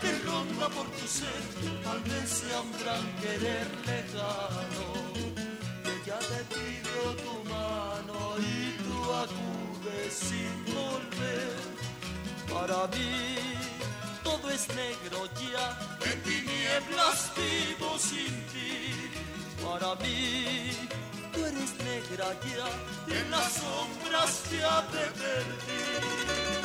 Que ronda por tu ser, tal vez sea un gran querer lejano. Ella te pidió tu mano y tú acudes sin volver. Para mí todo es negro ya, en tinieblas vivo sin ti. Para mí tú eres negra ya, y en las sombras ya te perdí.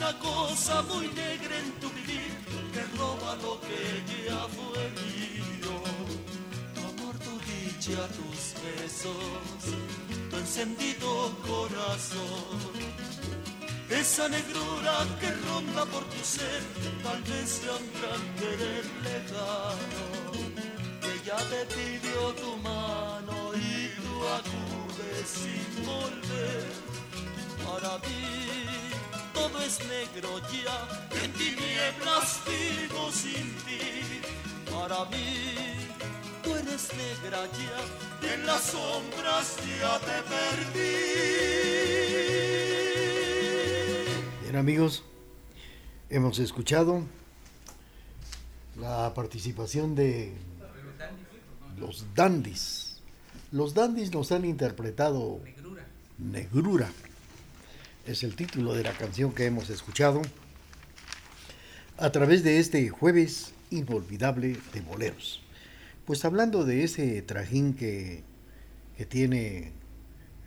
Una cosa muy negra en tu vivir que roba lo que ya fue mío. Tu amor, tu dicha, tus besos, tu encendido corazón. Esa negrura que ronda por tu ser, tal vez sea un gran querer lejano. Que ya te pidió tu mano y tú acudes sin volver. Para mí todo es negro ya, en tinieblas vivo sin ti. Para mí tú eres negra ya, en las sombras ya te perdí. Bien amigos, hemos escuchado la participación de los dandies. Los dandies nos han interpretado Negrura. Es el título de la canción que hemos escuchado a través de este jueves inolvidable de boleros. Pues hablando de ese trajín que, que tiene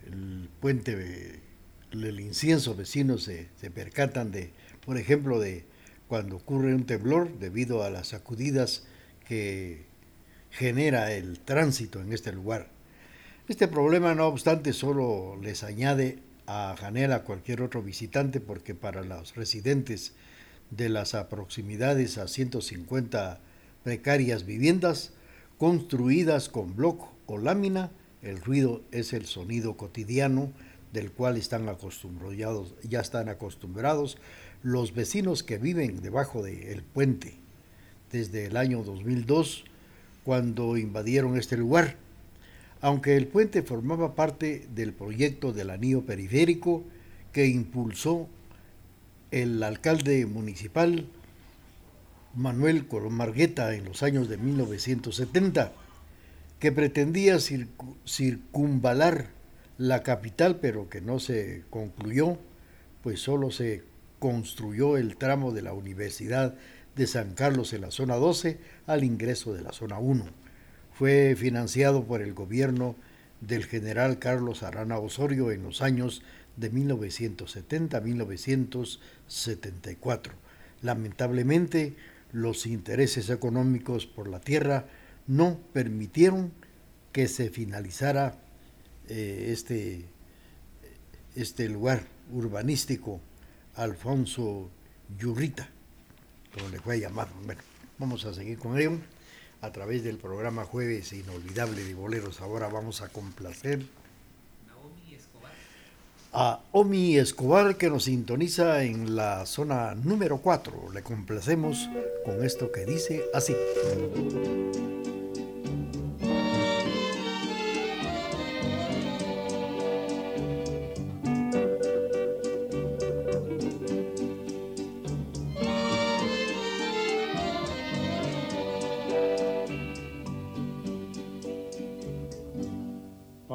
el puente el incienso, vecinos se, se percatan de, por ejemplo, de cuando ocurre un temblor debido a las sacudidas que genera el tránsito en este lugar. Este problema, no obstante, solo les añade a Janela a cualquier otro visitante porque para los residentes de las proximidades a 150 precarias viviendas construidas con bloc o lámina, el ruido es el sonido cotidiano del cual están acostumbrados, ya están acostumbrados los vecinos que viven debajo del puente desde el año 2002 cuando invadieron este lugar. Aunque el puente formaba parte del proyecto del anillo periférico que impulsó el alcalde municipal Manuel Coromargueta en los años de 1970, que pretendía circu- circunvalar la capital, pero que no se concluyó, pues solo se construyó el tramo de la Universidad de San Carlos en la zona 12 al ingreso de la zona 1. Fue financiado por el gobierno del general Carlos Arana Osorio en los años de 1970 a 1974. Lamentablemente, los intereses económicos por la tierra no permitieron que se finalizara eh, este, este lugar urbanístico Alfonso Yurrita, como le fue llamado. Bueno, vamos a seguir con ello a través del programa Jueves Inolvidable de Boleros. Ahora vamos a complacer a Omi Escobar que nos sintoniza en la zona número 4. Le complacemos con esto que dice así.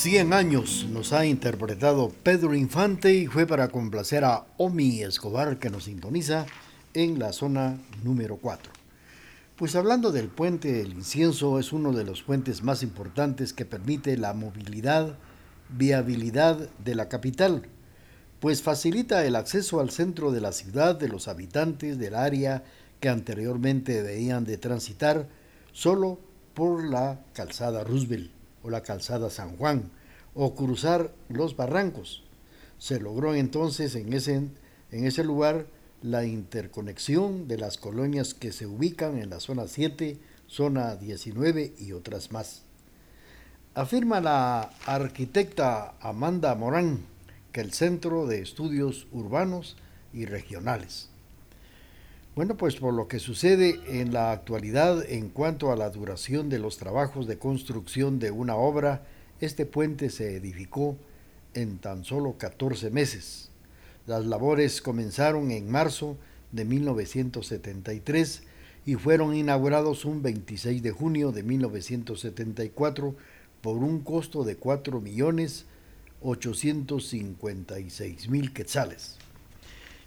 Cien años nos ha interpretado Pedro Infante y fue para complacer a Omi Escobar que nos sintoniza en la zona número 4. Pues hablando del puente El Incienso es uno de los puentes más importantes que permite la movilidad, viabilidad de la capital, pues facilita el acceso al centro de la ciudad de los habitantes del área que anteriormente debían de transitar solo por la calzada Roosevelt o la calzada San Juan, o cruzar los barrancos. Se logró entonces en ese, en ese lugar la interconexión de las colonias que se ubican en la zona 7, zona 19 y otras más. Afirma la arquitecta Amanda Morán que el Centro de Estudios Urbanos y Regionales. Bueno, pues por lo que sucede en la actualidad en cuanto a la duración de los trabajos de construcción de una obra, este puente se edificó en tan solo 14 meses. Las labores comenzaron en marzo de 1973 y fueron inaugurados un 26 de junio de 1974 por un costo de 4 millones 856 mil quetzales.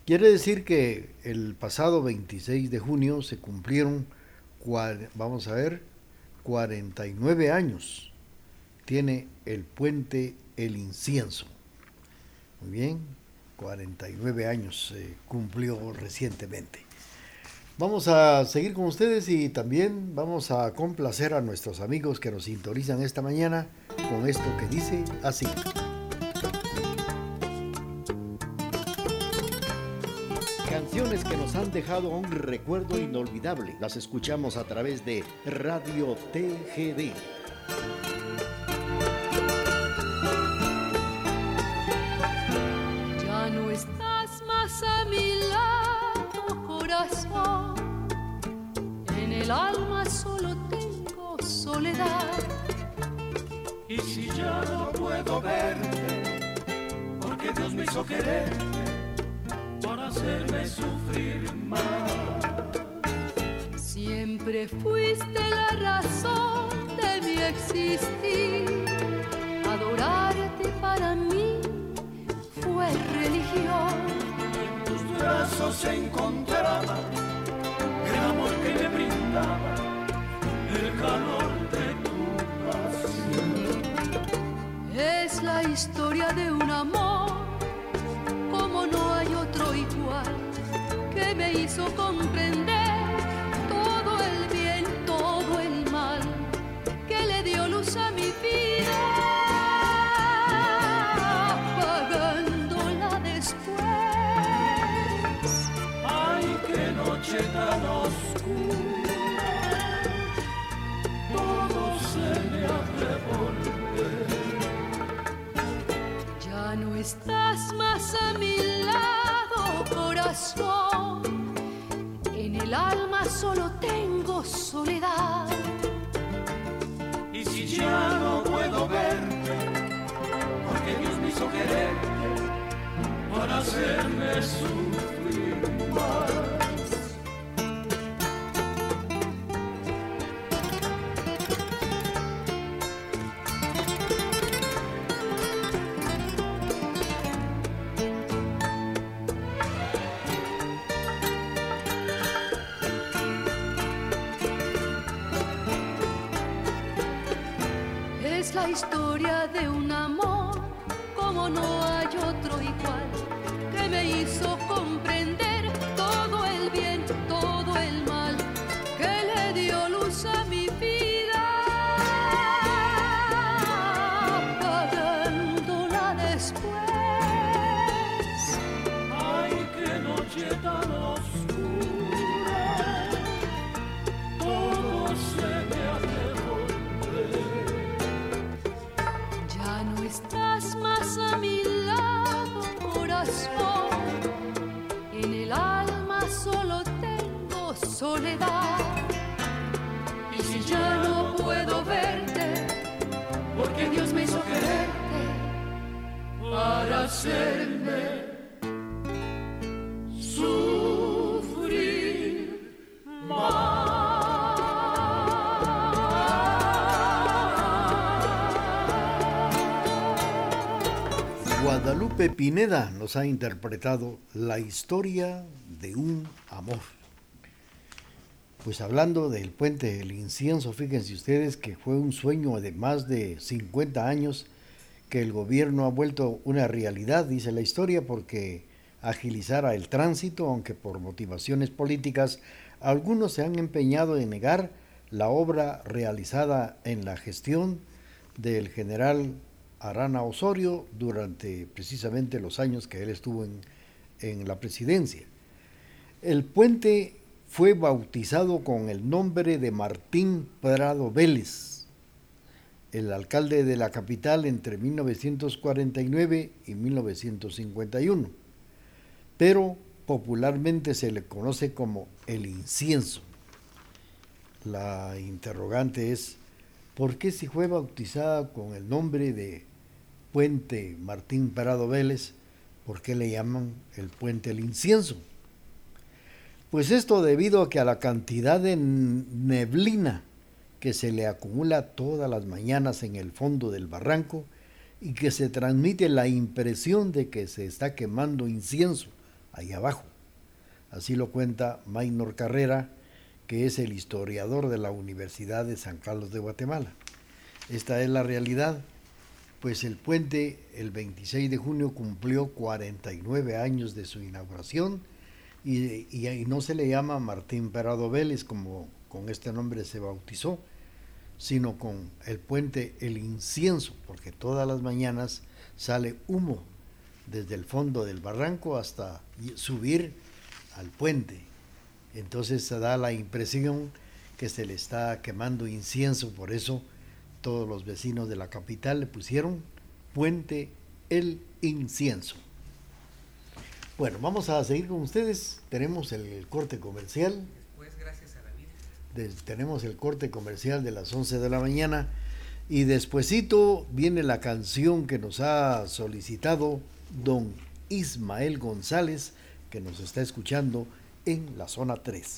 Quiere decir que el pasado 26 de junio se cumplieron, vamos a ver, 49 años. Tiene el puente El Incienso. Muy bien, 49 años se cumplió recientemente. Vamos a seguir con ustedes y también vamos a complacer a nuestros amigos que nos sintonizan esta mañana con esto que dice así. Canciones que nos han dejado un recuerdo inolvidable. Las escuchamos a través de Radio TGD. Ya no estás más a mi lado, corazón. En el alma solo tengo soledad. Y si ya no puedo verte, porque Dios me hizo quererte para hacerme sufrir más. Siempre fuiste la razón de mi existir. Adorarte para mí fue religión. En tus brazos se encontraba el amor que me brindaba, el calor de tu pasión. Es la historia de un amor comprender todo el bien, todo el mal que le dio luz a mi vida, apagándola después. Ay, qué noche tan oscura, todo se me hace volver. Ya no estás más a mi lado, corazón. El alma solo tengo soledad. Y si ya no puedo verte, porque Dios me hizo quererte para hacerme sufrir más. Pineda nos ha interpretado la historia de un amor. Pues hablando del puente del incienso, fíjense ustedes que fue un sueño de más de 50 años que el gobierno ha vuelto una realidad, dice la historia, porque agilizara el tránsito, aunque por motivaciones políticas algunos se han empeñado en negar la obra realizada en la gestión del general Arana Osorio durante precisamente los años que él estuvo en, la presidencia. El puente fue bautizado con el nombre de Martín Prado Vélez, el alcalde de la capital entre 1949 y 1951, pero popularmente se le conoce como el incienso. La interrogante es, ¿por qué si fue bautizada con el nombre de Puente Martín Prado Vélez, por qué le llaman el puente el incienso? Pues esto debido a que a la cantidad de neblina que se le acumula todas las mañanas en el fondo del barranco y que se transmite la impresión de que se está quemando incienso ahí abajo. Así lo cuenta Maynor Carrera, que es el historiador de la Universidad de San Carlos de Guatemala. Esta es la realidad, pues el puente el 26 de junio cumplió 49 años de su inauguración y, y, no se le llama Martín Perado Vélez como con este nombre se bautizó, sino con el puente El Incienso, porque todas las mañanas sale humo desde el fondo del barranco hasta subir al puente. Entonces se da la impresión que se le está quemando incienso, por eso todos los vecinos de la capital le pusieron puente el incienso. Bueno, vamos a seguir con ustedes. Tenemos el corte comercial. Después, gracias a la vida. Tenemos el corte comercial de las 11 de la mañana. Y despuesito viene la canción que nos ha solicitado don Ismael González, que nos está escuchando en la zona 3.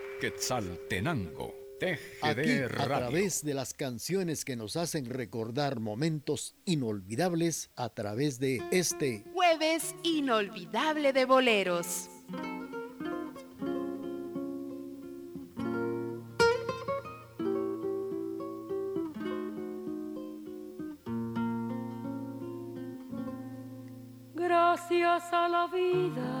Quetzaltenango, Aquí, TGD a Radio. través de las canciones que nos hacen recordar momentos inolvidables a través de este Jueves inolvidable de boleros. Gracias a la vida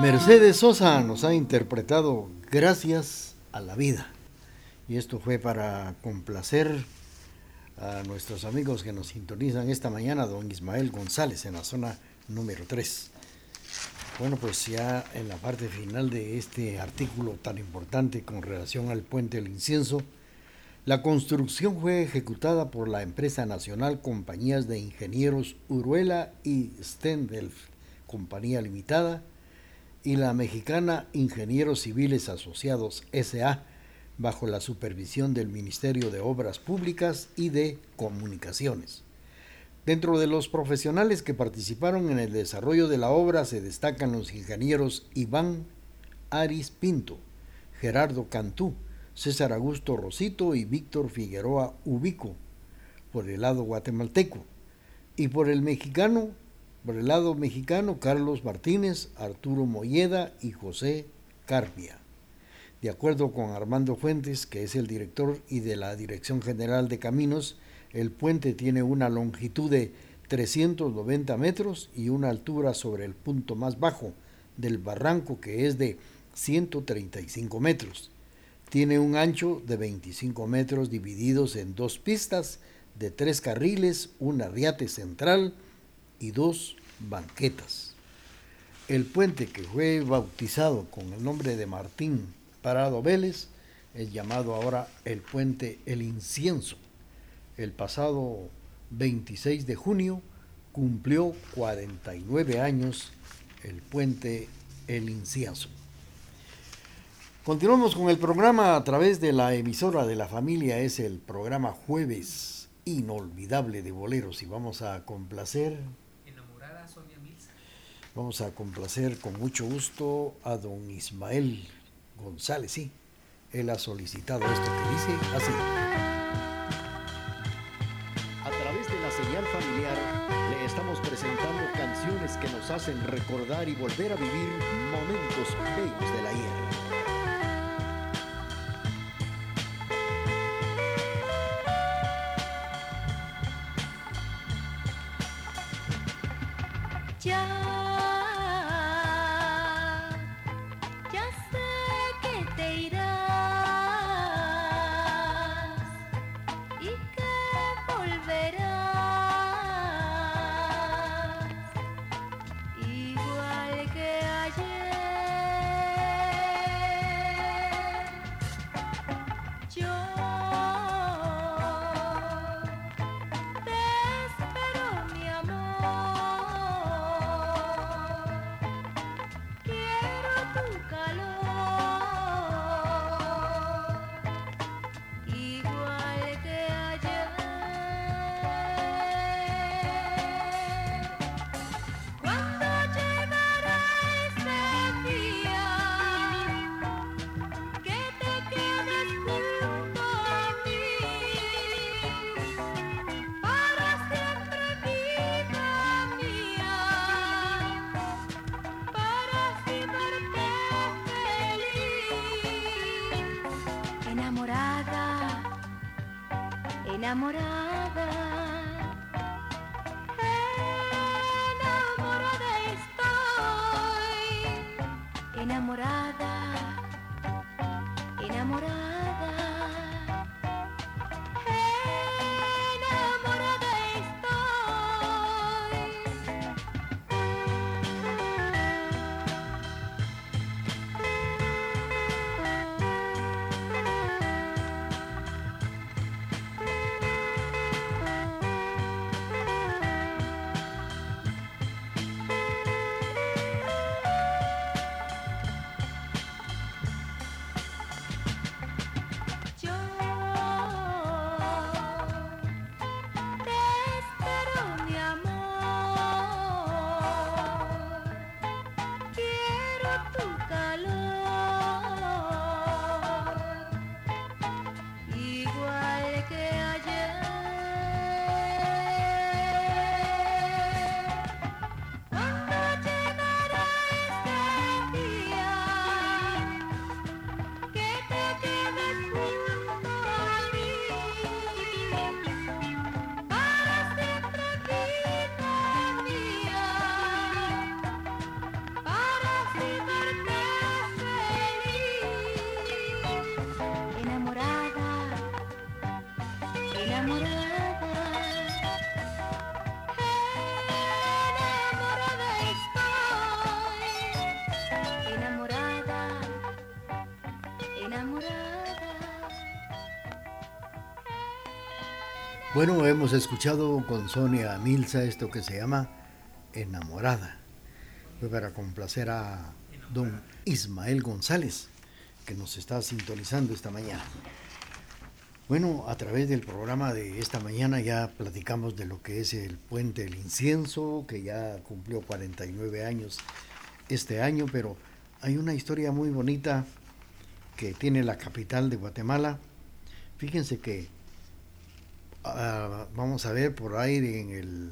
Mercedes Sosa nos ha interpretado Gracias a la vida. Y esto fue para complacer a nuestros amigos que nos sintonizan esta mañana, don Ismael González, en la zona número 3. Bueno, pues ya en la parte final de este artículo tan importante con relación al puente del incienso, la construcción fue ejecutada por la empresa nacional Compañías de Ingenieros Uruela y Stendelf, Compañía Limitada, y la mexicana Ingenieros Civiles Asociados SA, bajo la supervisión del Ministerio de Obras Públicas y de Comunicaciones. Dentro de los profesionales que participaron en el desarrollo de la obra se destacan los ingenieros Iván Aris Pinto, Gerardo Cantú, César Augusto Rosito y Víctor Figueroa Ubico, por el lado guatemalteco, y por el mexicano, por el lado mexicano, Carlos Martínez, Arturo Molleda y José Carbia. De acuerdo con Armando Fuentes, que es el director y de la Dirección General de Caminos, el puente tiene una longitud de 390 metros y una altura sobre el punto más bajo del barranco que es de 135 metros. Tiene un ancho de 25 metros divididos en dos pistas de tres carriles, un arriate central y dos banquetas. El puente que fue bautizado con el nombre de Martín Parado Vélez es llamado ahora el puente El Incienso el pasado 26 de junio cumplió 49 años el puente El Incienso. Continuamos con el programa a través de la emisora de la familia, es el programa Jueves Inolvidable de Boleros y vamos a complacer. Vamos a complacer con mucho gusto a don Ismael González, sí. Él ha solicitado esto que dice así. señal familiar le estamos presentando canciones que nos hacen recordar y volver a vivir momentos bellos de la hierba. volverão. Bueno, hemos escuchado con Sonia Milza esto que se llama Enamorada. Fue para complacer a don Ismael González, que nos está sintonizando esta mañana. Bueno, a través del programa de esta mañana ya platicamos de lo que es el puente del incienso, que ya cumplió 49 años este año, pero hay una historia muy bonita que tiene la capital de Guatemala. Fíjense que Ah, vamos a ver, por ahí en el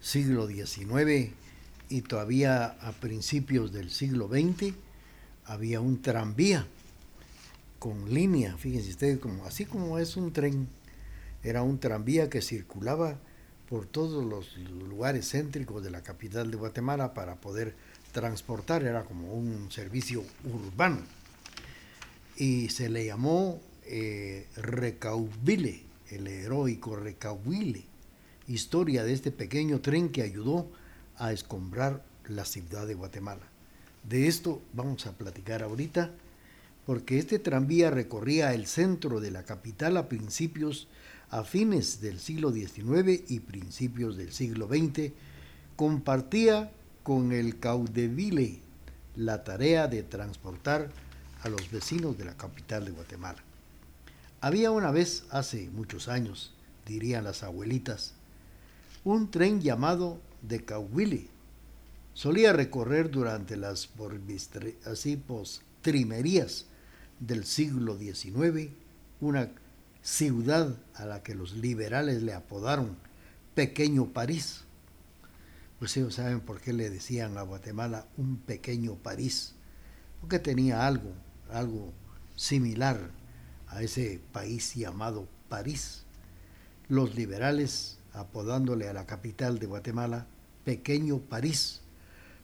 siglo XIX y todavía a principios del siglo XX había un tranvía con línea, fíjense ustedes, como, así como es un tren, era un tranvía que circulaba por todos los lugares céntricos de la capital de Guatemala para poder transportar, era como un servicio urbano. Y se le llamó eh, Recaubile, el heroico Recahuile, historia de este pequeño tren que ayudó a escombrar la ciudad de Guatemala. De esto vamos a platicar ahorita, porque este tranvía recorría el centro de la capital a principios, a fines del siglo XIX y principios del siglo XX, compartía con el Caudeville la tarea de transportar a los vecinos de la capital de Guatemala. Había una vez, hace muchos años, dirían las abuelitas, un tren llamado de Cahuili. Solía recorrer durante las así postrimerías del siglo XIX una ciudad a la que los liberales le apodaron Pequeño París. Pues ellos saben por qué le decían a Guatemala un pequeño París, porque tenía algo, algo similar a ese país llamado París. Los liberales apodándole a la capital de Guatemala Pequeño París,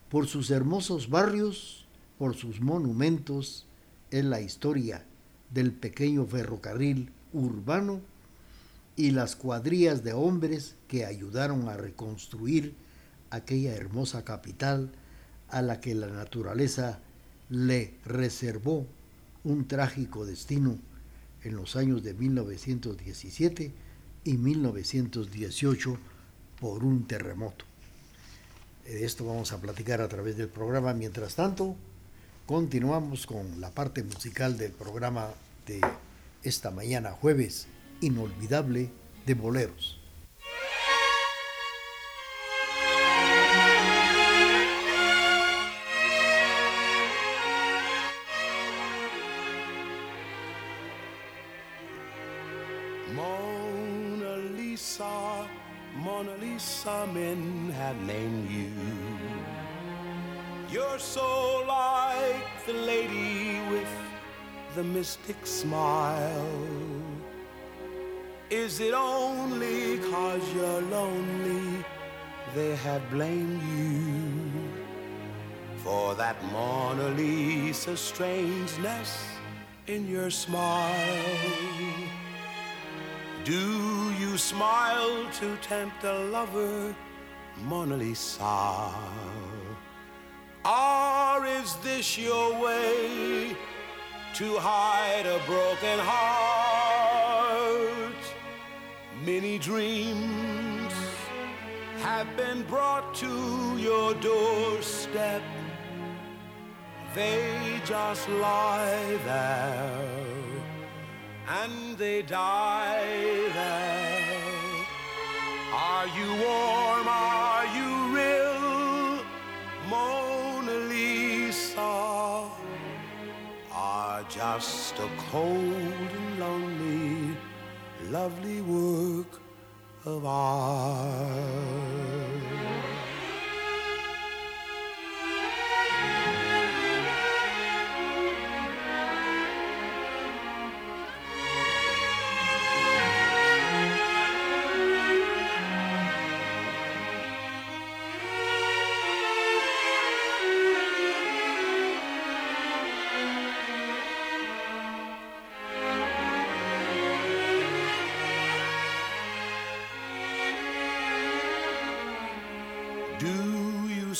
por sus hermosos barrios, por sus monumentos, en la historia del pequeño ferrocarril urbano y las cuadrillas de hombres que ayudaron a reconstruir aquella hermosa capital a la que la naturaleza le reservó un trágico destino en los años de 1917 y 1918 por un terremoto. De esto vamos a platicar a través del programa. Mientras tanto, continuamos con la parte musical del programa de esta mañana jueves inolvidable de boleros. Mystic smile. Is it only cause you're lonely they have blamed you for that Mona Lisa strangeness in your smile? Do you smile to tempt a lover, Mona Lisa? Or is this your way to hide a broken heart? Many dreams have been brought to your doorstep. They just lie there and they die there. Are you warm? Are you real? Mona just a cold and lonely, lovely work of art.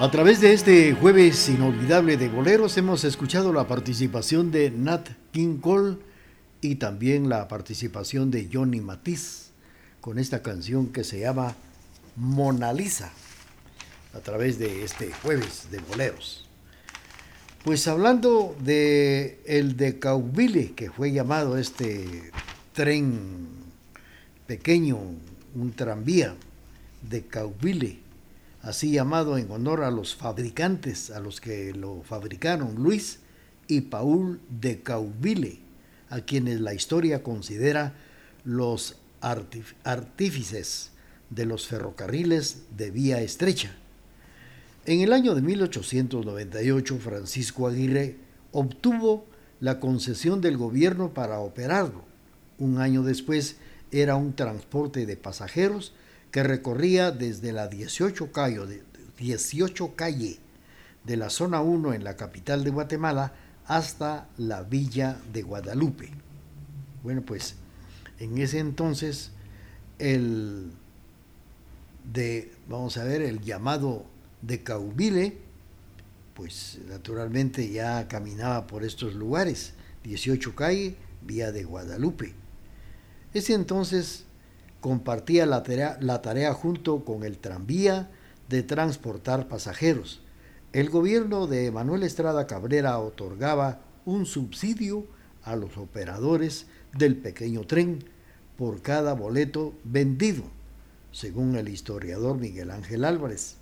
A través de este jueves inolvidable de boleros hemos escuchado la participación de Nat King Cole y también la participación de Johnny Matiz con esta canción que se llama Mona Lisa a través de este jueves de boleros. Pues hablando de el de Cauville, que fue llamado este tren pequeño, un tranvía de Cauville, así llamado en honor a los fabricantes, a los que lo fabricaron, Luis y Paul de Cauville, a quienes la historia considera los artífices de los ferrocarriles de vía estrecha. En el año de 1898, Francisco Aguirre obtuvo la concesión del gobierno para operarlo. Un año después era un transporte de pasajeros que recorría desde la 18 calle, de, 18 calle de la zona 1 en la capital de Guatemala hasta la villa de Guadalupe. Bueno, pues en ese entonces el de, vamos a ver, el llamado de Caubile, pues naturalmente ya caminaba por estos lugares, 18 calle, vía de Guadalupe. Ese entonces compartía la tarea, la tarea junto con el tranvía de transportar pasajeros. El gobierno de Manuel Estrada Cabrera otorgaba un subsidio a los operadores del pequeño tren por cada boleto vendido, según el historiador Miguel Ángel Álvarez.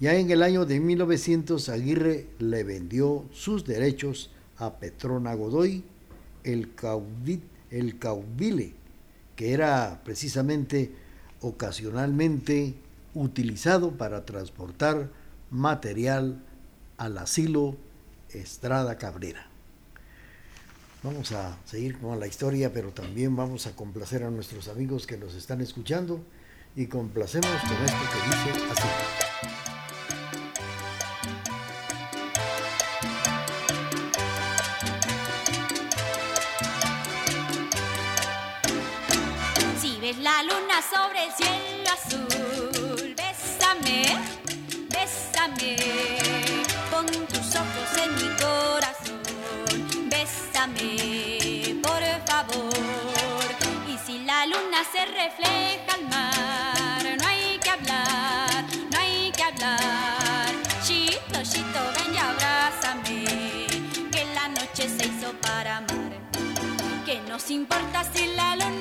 Ya en el año de 1900 Aguirre le vendió sus derechos a Petrona Godoy, el, el caubile, que era precisamente ocasionalmente utilizado para transportar material al asilo Estrada Cabrera. Vamos a seguir con la historia, pero también vamos a complacer a nuestros amigos que nos están escuchando y complacemos con esto que dice así. Azul. Bésame, bésame, pon tus ojos en mi corazón. Bésame, por favor. Y si la luna se refleja al mar, no hay que hablar, no hay que hablar. Chito, chito, ven y abrázame, que la noche se hizo para amar. Que nos importa si la luna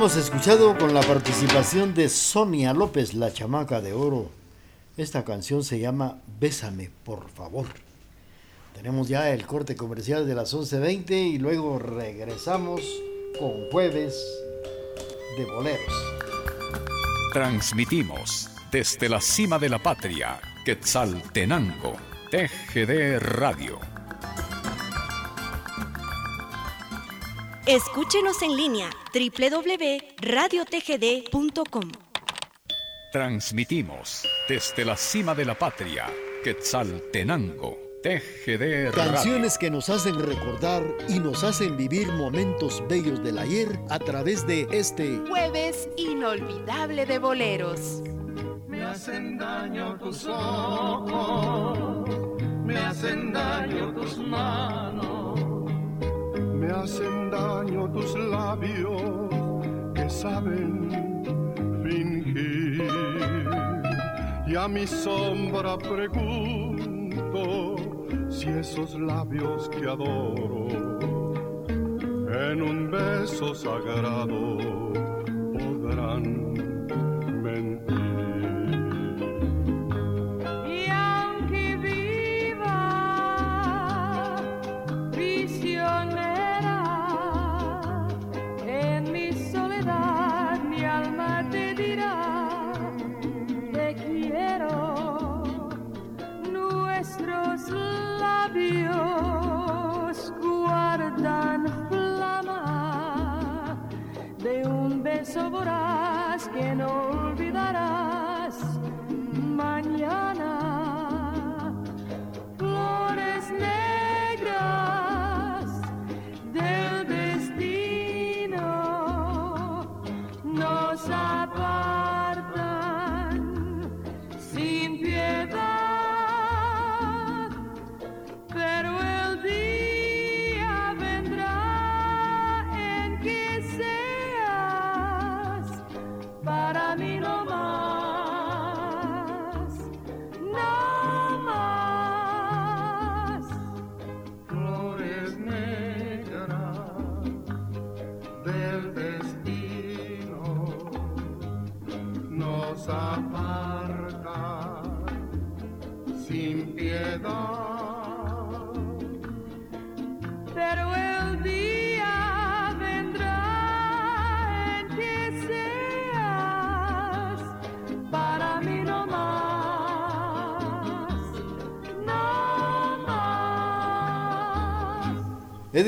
hemos escuchado con la participación de Sonia López, la chamaca de oro. Esta canción se llama Bésame, por favor. Tenemos ya el corte comercial de las 11.20 y luego regresamos con jueves de boleros. Transmitimos desde la cima de la patria, Quetzaltenango, TGD Radio. Escúchenos en línea www.radiotgd.com. Transmitimos desde la cima de la patria, Quetzaltenango, TGD Radio. Canciones que nos hacen recordar y nos hacen vivir momentos bellos del ayer a través de este Jueves inolvidable de boleros. Me hacen daño tus ojos, me hacen daño tus manos, Me hacen daño tus labios que saben fingir. Y a mi sombra pregunto si esos labios que adoro en un beso sagrado podrán mentir.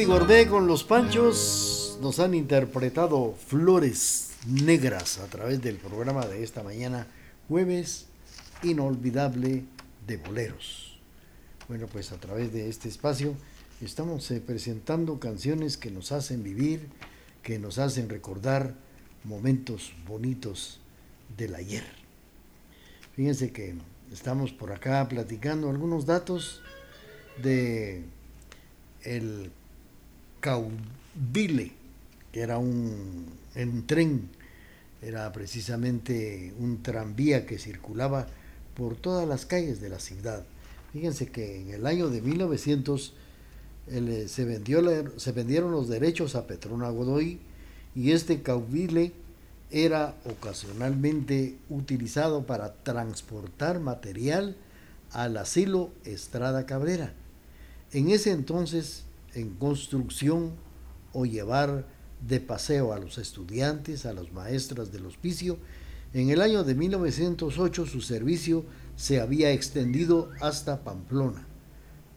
Eddie Gordé con los Panchos nos han interpretado Flores Negras a través del programa de esta mañana, jueves inolvidable de boleros. Bueno, pues a través de este espacio estamos eh, presentando canciones que nos hacen vivir, que nos hacen recordar momentos bonitos del ayer. Fíjense que estamos por acá platicando algunos datos de el Caudile, que era un, tren, era precisamente un tranvía que circulaba por todas las calles de la ciudad. Fíjense que en el año de 1900 el, eh, se, vendió se vendieron los derechos a Petrona Godoy y este caudile era ocasionalmente utilizado para transportar material al asilo Estrada Cabrera. En ese entonces, en construcción o llevar de paseo a los estudiantes, a las maestras del hospicio, en el año de 1908 su servicio se había extendido hasta Pamplona.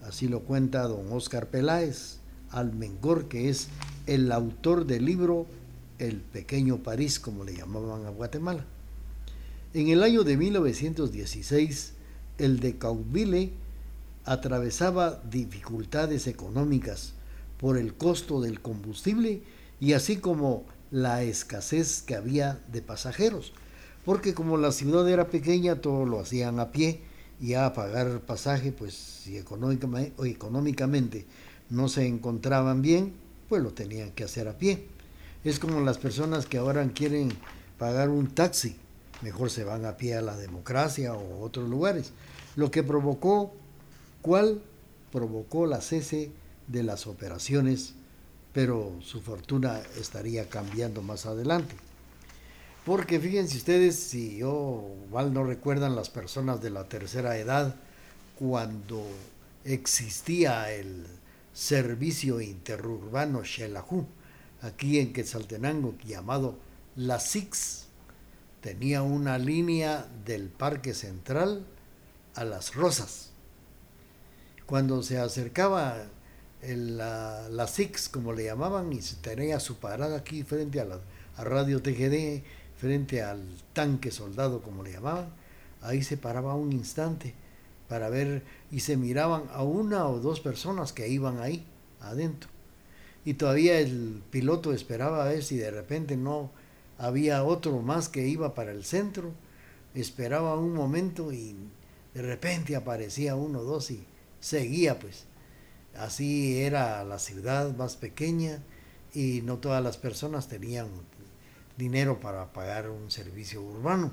Así lo cuenta don Óscar Peláez Almengor, que es el autor del libro El pequeño París, como le llamaban a Guatemala. En el año de 1916, el de Cauville atravesaba dificultades económicas por el costo del combustible y así como la escasez que había de pasajeros, porque como la ciudad era pequeña, todo lo hacían a pie y a pagar pasaje, pues si económicamente, no se encontraban bien, pues lo tenían que hacer a pie. Es como las personas que ahora quieren pagar un taxi, mejor se van a pie a la democracia o otros lugares. Lo que provocó, ¿cuál provocó la cese de las operaciones pero su fortuna estaría cambiando más adelante. Porque fíjense ustedes, si yo mal no recuerdan las personas de la tercera edad, cuando existía el servicio interurbano Xelajú, aquí en Quetzaltenango, llamado La Six, tenía una línea del Parque Central a Las Rosas. Cuando se acercaba la, la Six, como le llamaban, y se tenía su parada aquí frente a, la, a Radio TGD, frente al tanque soldado, como le llamaban, ahí se paraba un instante para ver y se miraban a una o dos personas que iban ahí adentro. Y todavía el piloto esperaba a ver si de repente no había otro más que iba para el centro, esperaba un momento y de repente aparecía uno o dos y seguía pues. Así era la ciudad más pequeña y no todas las personas tenían dinero para pagar un servicio urbano.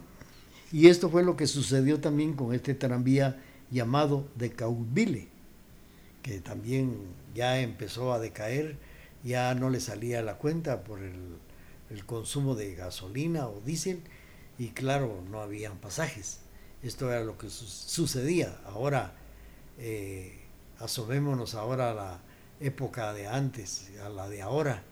Y esto fue lo que sucedió también con este tranvía llamado de Caubile, que también ya empezó a decaer, ya no le salía la cuenta por el, consumo de gasolina o diésel y claro, no habían pasajes. Esto era lo que su sucedía. Ahora, eh, asomémonos ahora a la época de antes, a la de ahora.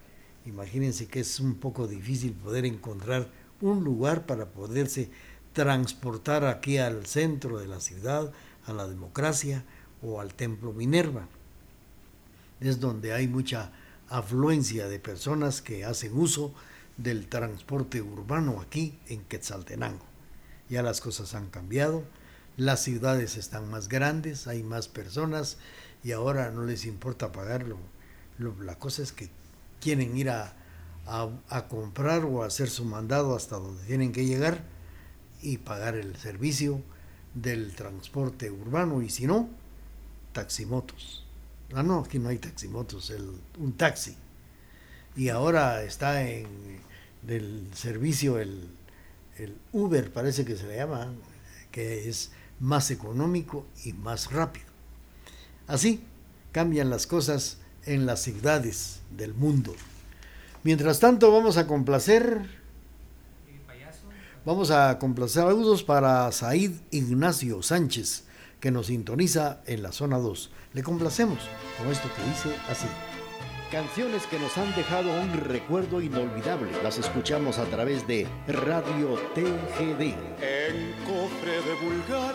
Imagínense que es un poco difícil poder encontrar un lugar para poderse transportar aquí al centro de la ciudad, a la democracia o al templo Minerva. Es donde hay mucha afluencia de personas que hacen uso del transporte urbano aquí en Quetzaltenango. Ya las cosas han cambiado, las ciudades están más grandes, hay más personas y ahora no les importa pagarlo. la cosa es que quieren ir a, a, a comprar o a hacer su mandado hasta donde tienen que llegar y pagar el servicio del transporte urbano y si no, taximotos. Ah, no, aquí no hay taximotos, el, un taxi. Y ahora está en del servicio el, el Uber, parece que se le llama, que es más económico y más rápido. Así cambian las cosas en las ciudades del mundo. Mientras tanto, vamos a complacer. Vamos a complacer saludos para Said Ignacio Sánchez, que nos sintoniza en la zona 2. Le complacemos con esto que dice así. Canciones que nos han dejado un recuerdo inolvidable. Las escuchamos a través de Radio TGD. En cofre de vulgar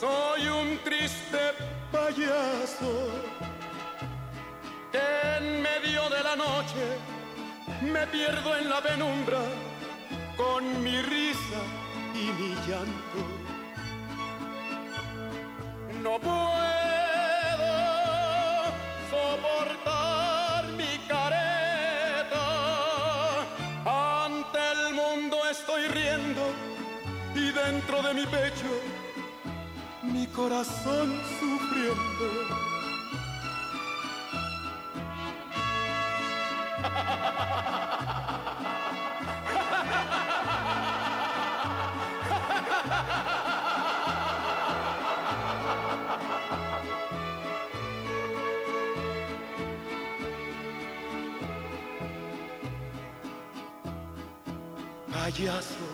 Soy un triste payaso que en medio de la noche me pierdo en la penumbra con mi risa y mi llanto. No puedo dentro de mi pecho mi corazón sufriendo. payaso.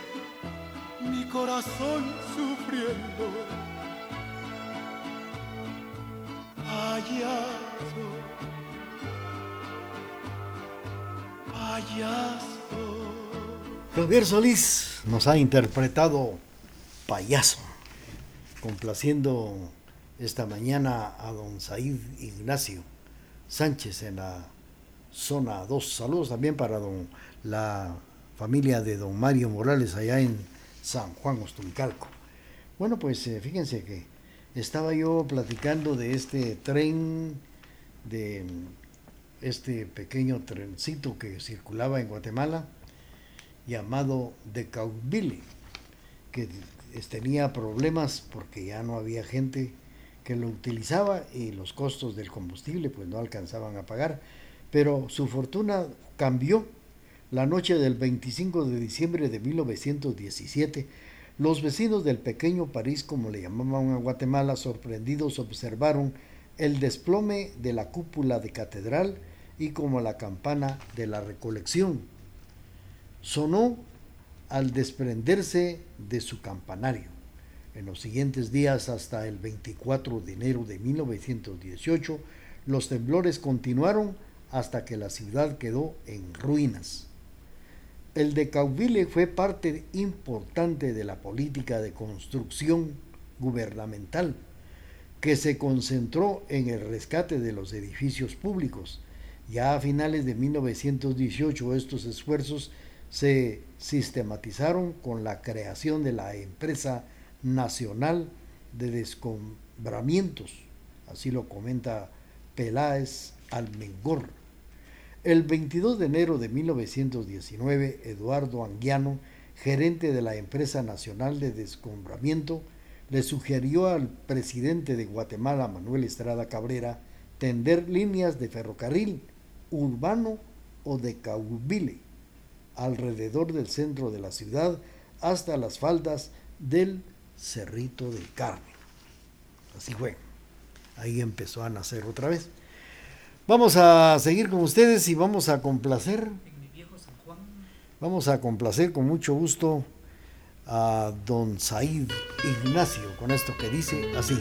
corazón sufriendo. Payaso, payaso. Javier Solís nos ha interpretado payaso, complaciendo esta mañana a don Said Ignacio Sánchez en la zona 2. Saludos también para don, la familia de don Mario Morales allá en San Juan Ostuncalco. Bueno, pues eh, fíjense que estaba yo platicando de este tren, de este pequeño trencito que circulaba en Guatemala, llamado Decauville, que tenía problemas porque ya no había gente que lo utilizaba y los costos del combustible pues no alcanzaban a pagar, pero su fortuna cambió la noche del 25 de diciembre de 1917. Los vecinos del pequeño París, como le llamaban a Guatemala, sorprendidos observaron el desplome de la cúpula de catedral y como la campana de la recolección. Sonó al desprenderse de su campanario. En los siguientes días, hasta el 24 de enero de 1918, los temblores continuaron hasta que la ciudad quedó en ruinas. El de Cauville fue parte importante de la política de construcción gubernamental, que se concentró en el rescate de los edificios públicos. Ya a finales de 1918 estos esfuerzos se sistematizaron con la creación de la empresa nacional de descombramientos, así lo comenta Peláez Almengor. El 22 de enero de 1919, Eduardo Anguiano, gerente de la empresa nacional de descombramiento, le sugirió al presidente de Guatemala, Manuel Estrada Cabrera, tender líneas de ferrocarril urbano o de caubile alrededor del centro de la ciudad hasta las faldas del Cerrito del Carmen. Así fue. Ahí empezó a nacer otra vez. Vamos a seguir con ustedes y vamos a complacer. Vamos a complacer con mucho gusto a don Said Ignacio con esto que dice así.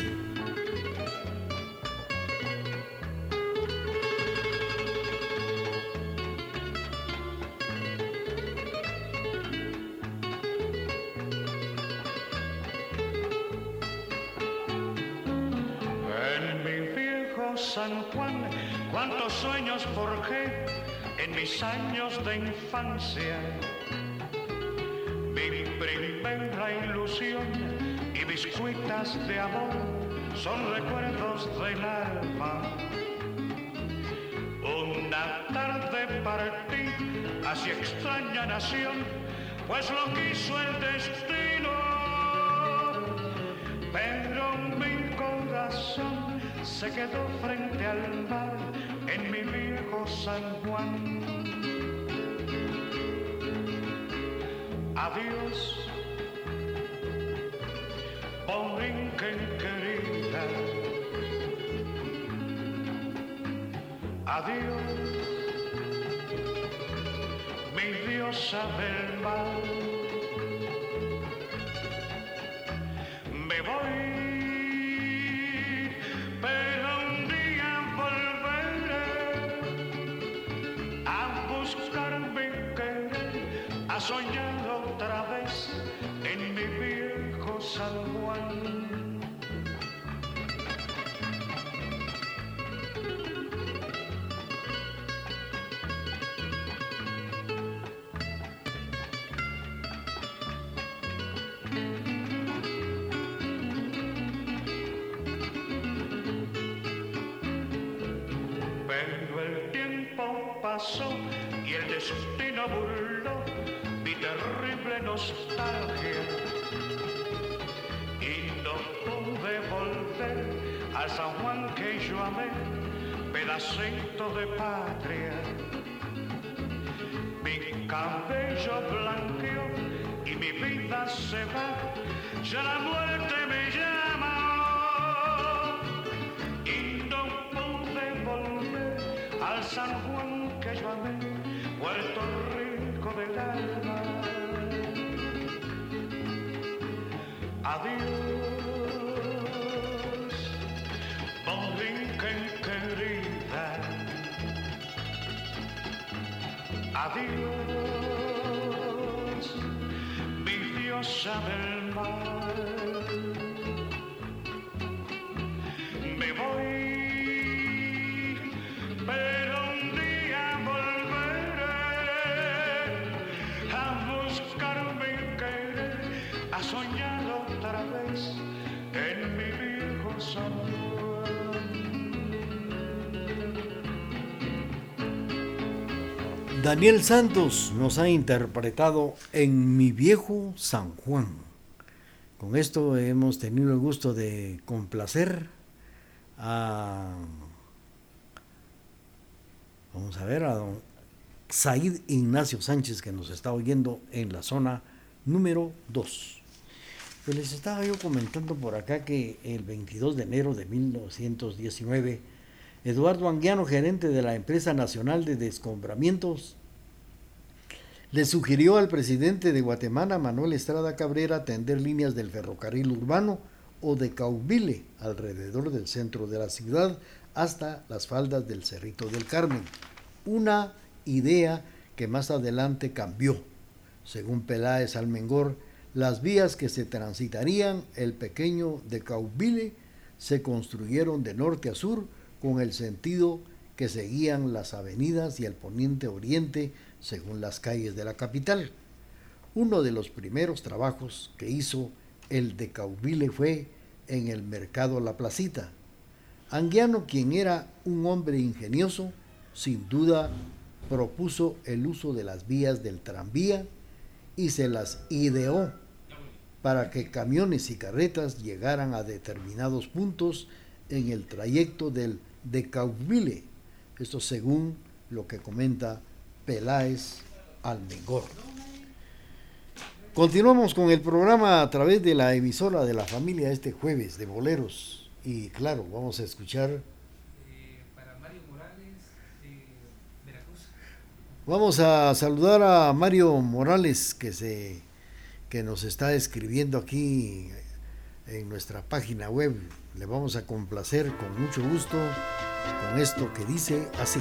Infancia. Mi primera ilusión y mis cuitas de amor son recuerdos del alma. Una tarde partí hacia extraña nación, pues lo quiso el destino. Pero mi corazón se quedó frente al mar en mi viejo San Juan. Adiós, Borinquen querida. Adiós, mi diosa del mar. Me voy, pero al San Juan que yo amé, pedacito de patria. Mi cabello blanqueó y mi vida se va, ya la muerte me llama. Y no pude volver al San Juan que yo amé, Puerto Rico del alma. Adiós, Adiós, mi diosa del mar. Daniel Santos nos ha interpretado en Mi viejo San Juan. Con esto hemos tenido el gusto de complacer a vamos a ver a don Said Ignacio Sánchez que nos está oyendo en la zona número 2. Pues les estaba yo comentando por acá que el 22 de enero de 1919 Eduardo Anguiano, gerente de la Empresa Nacional de Descombramientos, le sugirió al presidente de Guatemala, Manuel Estrada Cabrera, tender líneas del ferrocarril urbano o de Caubile alrededor del centro de la ciudad hasta las faldas del Cerrito del Carmen. Una idea que más adelante cambió. Según Peláez Almengor, las vías que se transitarían el pequeño de Caubile se construyeron de norte a sur con el sentido que seguían las avenidas y el poniente-oriente según las calles de la capital. Uno de los primeros trabajos que hizo el de Caubile fue en el mercado La Placita. Anguiano, quien era un hombre ingenioso, sin duda propuso el uso de las vías del tranvía y se las ideó para que camiones y carretas llegaran a determinados puntos en el trayecto del de Caubile. Esto según lo que comenta Peláez Almengor. Continuamos con el programa a través de la emisora de la familia este jueves de boleros. Y claro, vamos a escuchar. Vamos a saludar a Mario Morales que se que nos está escribiendo aquí en nuestra página web. Le vamos a complacer con mucho gusto con esto que dice así.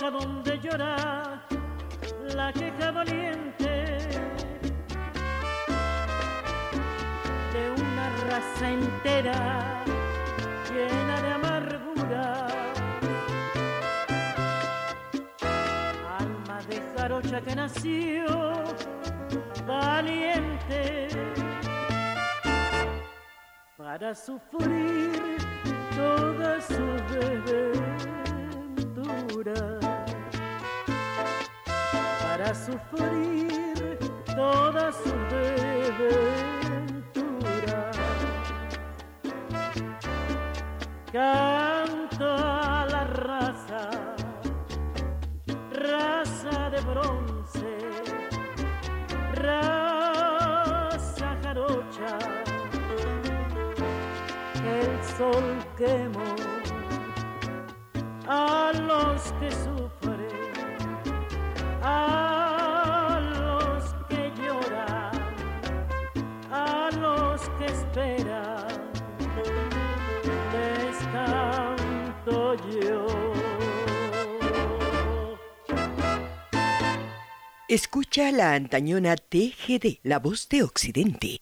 Donde llora la queja doliente de una raza entera llena de amargura. Alma de jarocha que nació valiente para sufrir toda su para sufrir toda su desventura. Canto a la raza, raza de bronce, raza jarocha, el sol quemó a los que sufren, a los que lloran, a los que esperan, les canto yo. Escucha la antañona TGD, la voz de Occidente.